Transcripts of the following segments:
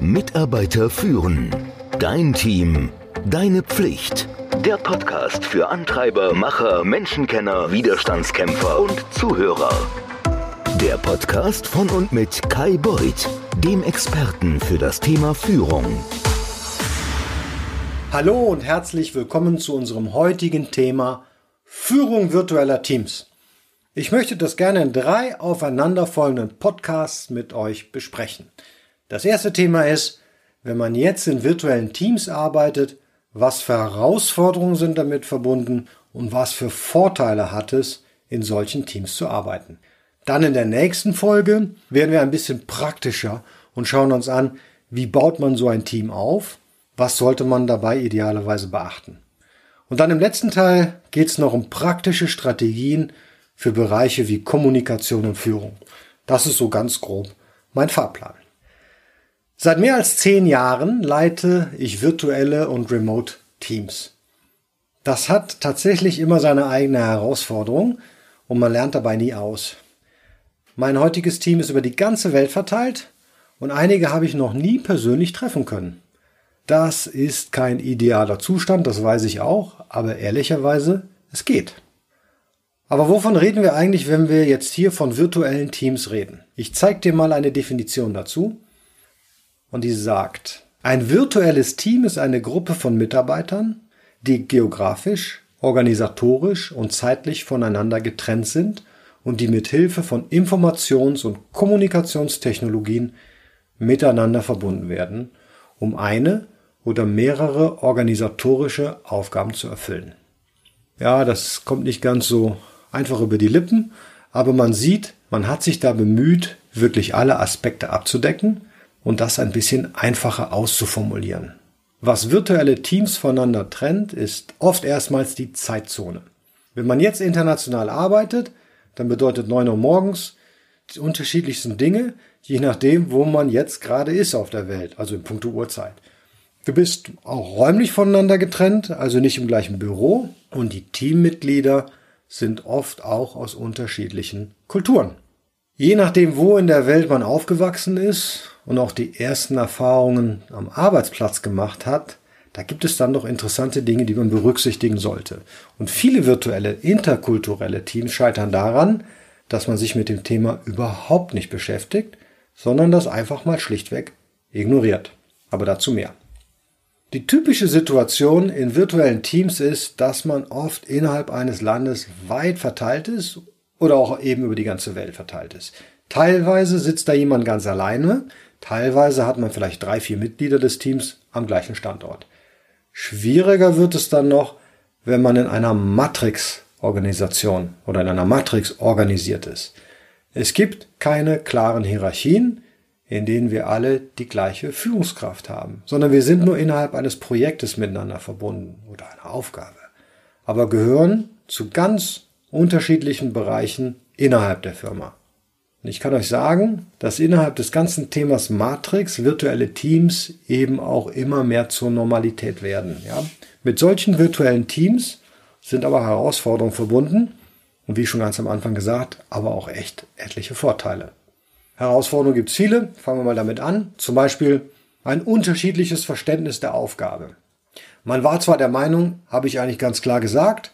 Mitarbeiter führen. Dein Team. Deine Pflicht. Der Podcast für Antreiber, Macher, Menschenkenner, Widerstandskämpfer und Zuhörer. Der Podcast von und mit Kai Beuth, dem Experten für das Thema Führung. Hallo und herzlich willkommen zu unserem heutigen Thema Führung virtueller Teams. Ich möchte das gerne in drei aufeinanderfolgenden Podcasts mit euch besprechen. Das erste Thema ist, wenn man jetzt in virtuellen Teams arbeitet, was für Herausforderungen sind damit verbunden und was für Vorteile hat es, in solchen Teams zu arbeiten. Dann in der nächsten Folge werden wir ein bisschen praktischer und schauen uns an, wie baut man so ein Team auf, was sollte man dabei idealerweise beachten. Und dann im letzten Teil geht es noch um praktische Strategien für Bereiche wie Kommunikation und Führung. Das ist so ganz grob mein Fahrplan. Seit mehr als zehn Jahren leite ich virtuelle und remote Teams. Das hat tatsächlich immer seine eigene Herausforderung und man lernt dabei nie aus. Mein heutiges Team ist über die ganze Welt verteilt und einige habe ich noch nie persönlich treffen können. Das ist kein idealer Zustand, das weiß ich auch, aber ehrlicherweise, es geht. Aber wovon reden wir eigentlich, wenn wir jetzt hier von virtuellen Teams reden? Ich zeige dir mal eine Definition dazu und die sagt, ein virtuelles Team ist eine Gruppe von Mitarbeitern, die geografisch, organisatorisch und zeitlich voneinander getrennt sind und die mit Hilfe von Informations- und Kommunikationstechnologien miteinander verbunden werden, um eine oder mehrere organisatorische Aufgaben zu erfüllen. Ja, das kommt nicht ganz so einfach über die Lippen, aber man sieht, man hat sich da bemüht, wirklich alle Aspekte abzudecken und das ein bisschen einfacher auszuformulieren. Was virtuelle Teams voneinander trennt, ist oft erstmals die Zeitzone. Wenn man jetzt international arbeitet, dann bedeutet 9 Uhr morgens die unterschiedlichsten Dinge, je nachdem, wo man jetzt gerade ist auf der Welt, also in puncto Uhrzeit. Du bist auch räumlich voneinander getrennt, also nicht im gleichen Büro und die Teammitglieder sind oft auch aus unterschiedlichen Kulturen. Je nachdem, wo in der Welt man aufgewachsen ist und auch die ersten Erfahrungen am Arbeitsplatz gemacht hat, da gibt es dann doch interessante Dinge, die man berücksichtigen sollte. Und viele virtuelle, interkulturelle Teams scheitern daran, dass man sich mit dem Thema überhaupt nicht beschäftigt, sondern das einfach mal schlichtweg ignoriert. Aber dazu mehr. Die typische Situation in virtuellen Teams ist, dass man oft innerhalb eines Landes weit verteilt ist oder auch eben über die ganze Welt verteilt ist. Teilweise sitzt da jemand ganz alleine, teilweise hat man vielleicht drei, vier Mitglieder des Teams am gleichen Standort. Schwieriger wird es dann noch, wenn man in einer Matrix-Organisation oder in einer Matrix organisiert ist. Es gibt keine klaren Hierarchien, in denen wir alle die gleiche Führungskraft haben, sondern wir sind nur innerhalb eines Projektes miteinander verbunden oder einer Aufgabe, aber gehören zu ganz unterschiedlichen Bereichen innerhalb der Firma. Und ich kann euch sagen, dass innerhalb des ganzen Themas Matrix virtuelle Teams eben auch immer mehr zur Normalität werden. Ja? Mit solchen virtuellen Teams sind aber Herausforderungen verbunden und wie schon ganz am Anfang gesagt, aber auch echt etliche Vorteile. Herausforderungen gibt es viele. Fangen wir mal damit an. Zum Beispiel ein unterschiedliches Verständnis der Aufgabe. Man war zwar der Meinung, habe ich eigentlich ganz klar gesagt,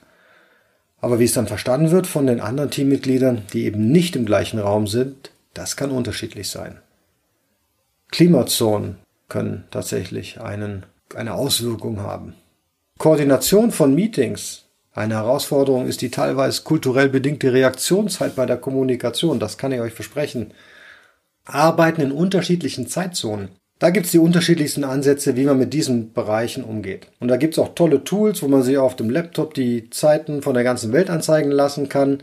aber wie es dann verstanden wird von den anderen Teammitgliedern, die eben nicht im gleichen Raum sind, das kann unterschiedlich sein. Klimazonen können tatsächlich einen, eine Auswirkung haben. Koordination von Meetings. Eine Herausforderung ist die teilweise kulturell bedingte Reaktionszeit bei der Kommunikation. Das kann ich euch versprechen. Arbeiten in unterschiedlichen Zeitzonen. Da gibt's die unterschiedlichsten Ansätze, wie man mit diesen Bereichen umgeht. Und da gibt's auch tolle Tools, wo man sich auf dem Laptop die Zeiten von der ganzen Welt anzeigen lassen kann.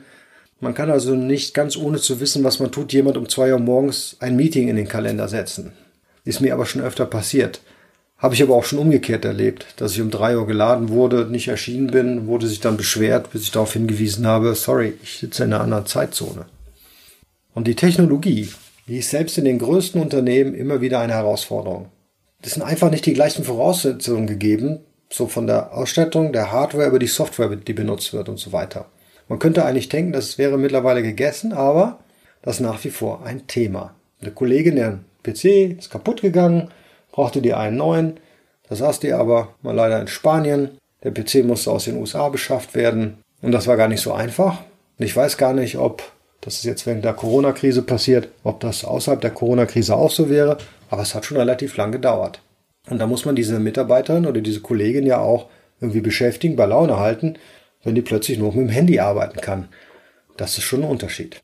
Man kann also nicht ganz ohne zu wissen, was man tut, jemand um zwei Uhr morgens ein Meeting in den Kalender setzen. Ist mir aber schon öfter passiert. Habe ich aber auch schon umgekehrt erlebt, dass ich um drei Uhr geladen wurde, nicht erschienen bin, wurde sich dann beschwert, bis ich darauf hingewiesen habe, sorry, ich sitze in einer anderen Zeitzone. Und die Technologie, die ist selbst in den größten Unternehmen immer wieder eine Herausforderung. Das sind einfach nicht die gleichen Voraussetzungen gegeben, so von der Ausstattung, der Hardware über die Software, die benutzt wird und so weiter. Man könnte eigentlich denken, das wäre mittlerweile gegessen, aber das ist nach wie vor ein Thema. Eine Kollegin, deren PC ist kaputt gegangen brauchte die einen neuen. Da saß die aber mal leider in Spanien. Der PC musste aus den USA beschafft werden. Und das war gar nicht so einfach. Und ich weiß gar nicht, ob das ist jetzt während der Corona-Krise passiert, ob das außerhalb der Corona-Krise auch so wäre. Aber es hat schon relativ lang gedauert. Und da muss man diese Mitarbeiterin oder diese Kollegin ja auch irgendwie beschäftigen, bei Laune halten, wenn die plötzlich nur mit dem Handy arbeiten kann. Das ist schon ein Unterschied.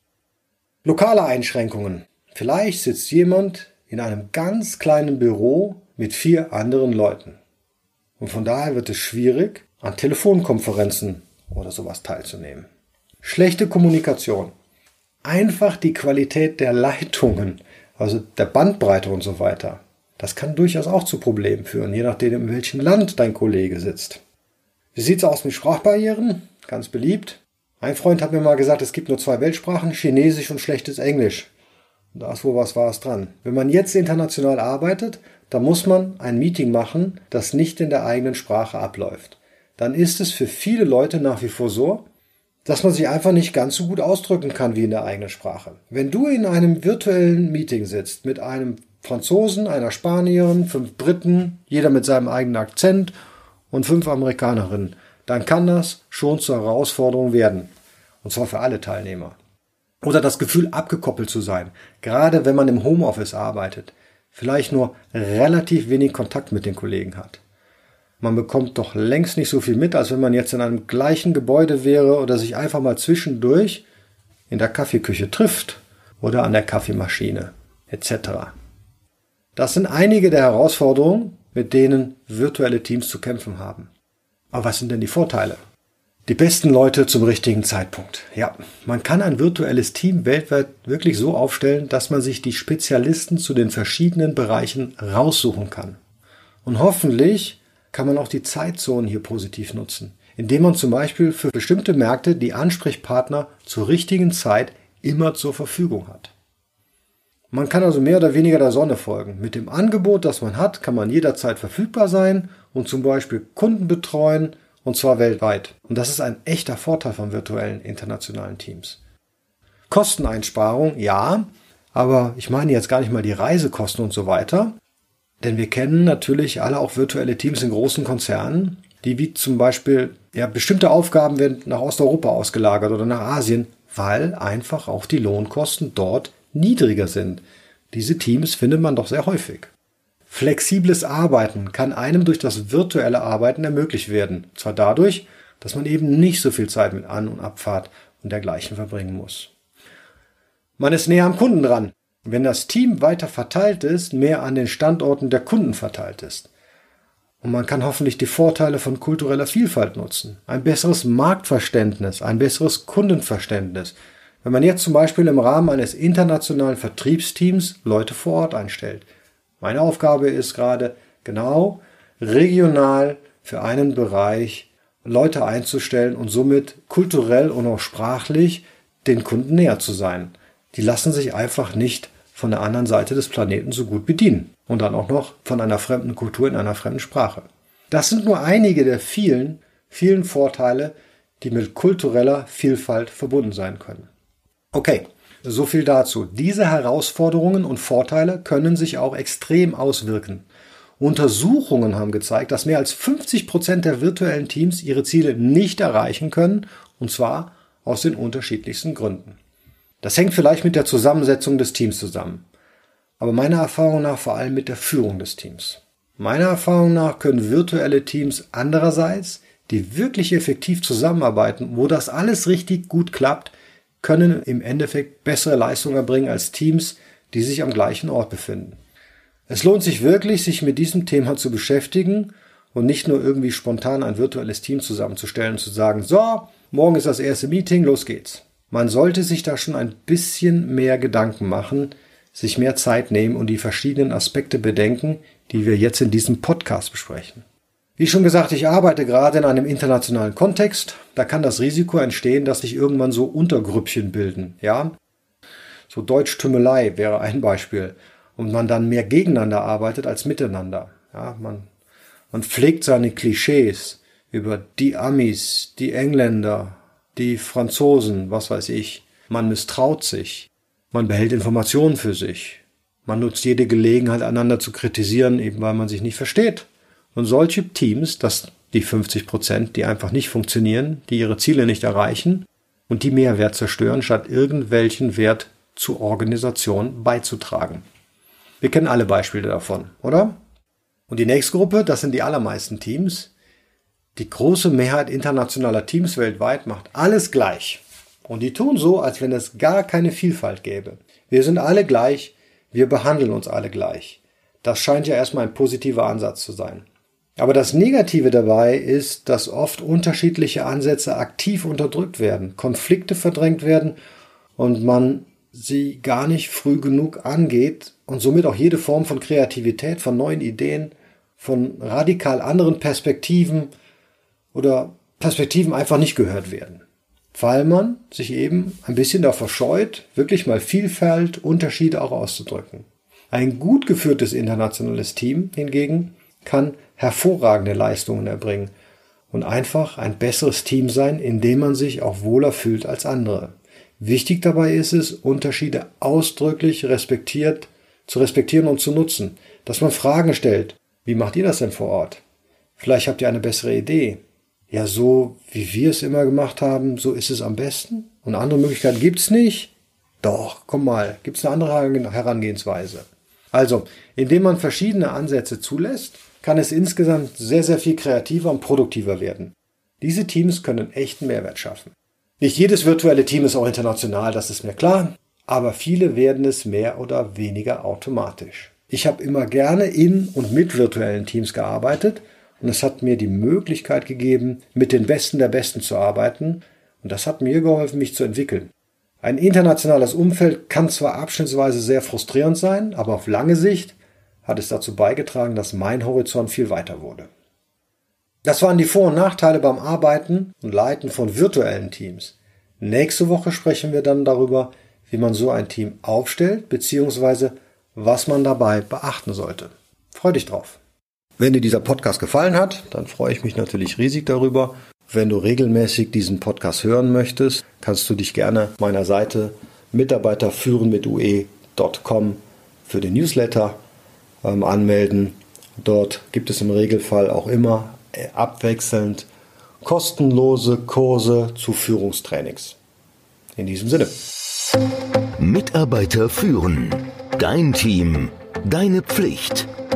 Lokale Einschränkungen. Vielleicht sitzt jemand in einem ganz kleinen Büro mit vier anderen Leuten. Und von daher wird es schwierig, an Telefonkonferenzen oder sowas teilzunehmen. Schlechte Kommunikation. Einfach die Qualität der Leitungen, also der Bandbreite und so weiter. Das kann durchaus auch zu Problemen führen, je nachdem, in welchem Land dein Kollege sitzt. Wie sieht's aus mit Sprachbarrieren? Ganz beliebt. Ein Freund hat mir mal gesagt, es gibt nur zwei Weltsprachen, Chinesisch und schlechtes Englisch. Da ist wohl was Wahres dran. Wenn man jetzt international arbeitet, dann muss man ein Meeting machen, das nicht in der eigenen Sprache abläuft. Dann ist es für viele Leute nach wie vor so, dass man sich einfach nicht ganz so gut ausdrücken kann wie in der eigenen Sprache. Wenn du in einem virtuellen Meeting sitzt mit einem Franzosen, einer Spanierin, fünf Briten, jeder mit seinem eigenen Akzent und fünf Amerikanerinnen, dann kann das schon zur Herausforderung werden. Und zwar für alle Teilnehmer. Oder das Gefühl, abgekoppelt zu sein, gerade wenn man im Homeoffice arbeitet, vielleicht nur relativ wenig Kontakt mit den Kollegen hat. Man bekommt doch längst nicht so viel mit, als wenn man jetzt in einem gleichen Gebäude wäre oder sich einfach mal zwischendurch in der Kaffeeküche trifft oder an der Kaffeemaschine etc. Das sind einige der Herausforderungen, mit denen virtuelle Teams zu kämpfen haben. Aber was sind denn die Vorteile? Die besten Leute zum richtigen Zeitpunkt. Ja, man kann ein virtuelles Team weltweit wirklich so aufstellen, dass man sich die Spezialisten zu den verschiedenen Bereichen raussuchen kann. Und hoffentlich kann man auch die Zeitzonen hier positiv nutzen, indem man zum Beispiel für bestimmte Märkte die Ansprechpartner zur richtigen Zeit immer zur Verfügung hat. Man kann also mehr oder weniger der Sonne folgen. Mit dem Angebot, das man hat, kann man jederzeit verfügbar sein und zum Beispiel Kunden betreuen und zwar weltweit. Und das ist ein echter Vorteil von virtuellen internationalen Teams. Kosteneinsparung, ja, aber ich meine jetzt gar nicht mal die Reisekosten und so weiter. Denn wir kennen natürlich alle auch virtuelle Teams in großen Konzernen, die wie zum Beispiel ja, bestimmte Aufgaben werden nach Osteuropa ausgelagert oder nach Asien, weil einfach auch die Lohnkosten dort niedriger sind. Diese Teams findet man doch sehr häufig. Flexibles Arbeiten kann einem durch das virtuelle Arbeiten ermöglicht werden. Zwar dadurch, dass man eben nicht so viel Zeit mit An- und Abfahrt und dergleichen verbringen muss. Man ist näher am Kunden dran, wenn das Team weiter verteilt ist, mehr an den Standorten der Kunden verteilt ist. Und man kann hoffentlich die Vorteile von kultureller Vielfalt nutzen. Ein besseres Marktverständnis, ein besseres Kundenverständnis, wenn man jetzt zum Beispiel im Rahmen eines internationalen Vertriebsteams Leute vor Ort einstellt. Meine Aufgabe ist gerade genau regional für einen Bereich Leute einzustellen und somit kulturell und auch sprachlich den Kunden näher zu sein. Die lassen sich einfach nicht von der anderen Seite des Planeten so gut bedienen und dann auch noch von einer fremden Kultur in einer fremden Sprache. Das sind nur einige der vielen, vielen Vorteile, die mit kultureller Vielfalt verbunden sein können. Okay, so viel dazu. Diese Herausforderungen und Vorteile können sich auch extrem auswirken. Untersuchungen haben gezeigt, dass mehr als 50 Prozent der virtuellen Teams ihre Ziele nicht erreichen können, und zwar aus den unterschiedlichsten Gründen. Das hängt vielleicht mit der Zusammensetzung des Teams zusammen, aber meiner Erfahrung nach vor allem mit der Führung des Teams. Meiner Erfahrung nach können virtuelle Teams andererseits, die wirklich effektiv zusammenarbeiten, wo das alles richtig gut klappt, können im Endeffekt bessere Leistungen erbringen als Teams, die sich am gleichen Ort befinden. Es lohnt sich wirklich, sich mit diesem Thema zu beschäftigen und nicht nur irgendwie spontan ein virtuelles Team zusammenzustellen und zu sagen, so, morgen ist das erste Meeting, los geht's. Man sollte sich da schon ein bisschen mehr Gedanken machen, sich mehr Zeit nehmen und die verschiedenen Aspekte bedenken, die wir jetzt in diesem Podcast besprechen. Wie schon gesagt, ich arbeite gerade in einem internationalen Kontext. Da kann das Risiko entstehen, dass sich irgendwann so Untergrüppchen bilden. Ja, so Deutschtümmelei wäre ein Beispiel. Und man dann mehr gegeneinander arbeitet als miteinander. Ja, man, man pflegt seine Klischees über die Amis, die Engländer, die Franzosen, was weiß ich. Man misstraut sich. Man behält Informationen für sich. Man nutzt jede Gelegenheit, einander zu kritisieren, eben weil man sich nicht versteht. Und solche Teams, das die 50 Prozent, die einfach nicht funktionieren, die ihre Ziele nicht erreichen und die Mehrwert zerstören, statt irgendwelchen Wert zur Organisation beizutragen. Wir kennen alle Beispiele davon, oder? Und die nächste Gruppe, das sind die allermeisten Teams. Die große Mehrheit internationaler Teams weltweit macht alles gleich. Und die tun so, als wenn es gar keine Vielfalt gäbe. Wir sind alle gleich, wir behandeln uns alle gleich. Das scheint ja erstmal ein positiver Ansatz zu sein. Aber das Negative dabei ist, dass oft unterschiedliche Ansätze aktiv unterdrückt werden, Konflikte verdrängt werden und man sie gar nicht früh genug angeht und somit auch jede Form von Kreativität, von neuen Ideen, von radikal anderen Perspektiven oder Perspektiven einfach nicht gehört werden. Weil man sich eben ein bisschen davor scheut, wirklich mal Vielfalt, Unterschiede auch auszudrücken. Ein gut geführtes internationales Team hingegen kann hervorragende Leistungen erbringen und einfach ein besseres Team sein, in dem man sich auch wohler fühlt als andere. Wichtig dabei ist es, Unterschiede ausdrücklich respektiert, zu respektieren und zu nutzen, dass man Fragen stellt. Wie macht ihr das denn vor Ort? Vielleicht habt ihr eine bessere Idee. Ja, so wie wir es immer gemacht haben, so ist es am besten. Und andere Möglichkeiten gibt's nicht. Doch, komm mal, gibt's eine andere Herangehensweise. Also, indem man verschiedene Ansätze zulässt, kann es insgesamt sehr, sehr viel kreativer und produktiver werden. Diese Teams können echten Mehrwert schaffen. Nicht jedes virtuelle Team ist auch international, das ist mir klar, aber viele werden es mehr oder weniger automatisch. Ich habe immer gerne in und mit virtuellen Teams gearbeitet und es hat mir die Möglichkeit gegeben, mit den Besten der Besten zu arbeiten und das hat mir geholfen, mich zu entwickeln. Ein internationales Umfeld kann zwar abschnittsweise sehr frustrierend sein, aber auf lange Sicht hat es dazu beigetragen, dass mein Horizont viel weiter wurde. Das waren die Vor- und Nachteile beim Arbeiten und Leiten von virtuellen Teams. Nächste Woche sprechen wir dann darüber, wie man so ein Team aufstellt, beziehungsweise was man dabei beachten sollte. Freu dich drauf. Wenn dir dieser Podcast gefallen hat, dann freue ich mich natürlich riesig darüber. Wenn du regelmäßig diesen Podcast hören möchtest, kannst du dich gerne meiner Seite Mitarbeiterführen mit ue.com für den Newsletter ähm, anmelden. Dort gibt es im Regelfall auch immer äh, abwechselnd kostenlose Kurse zu Führungstrainings. In diesem Sinne. Mitarbeiter führen. Dein Team. Deine Pflicht.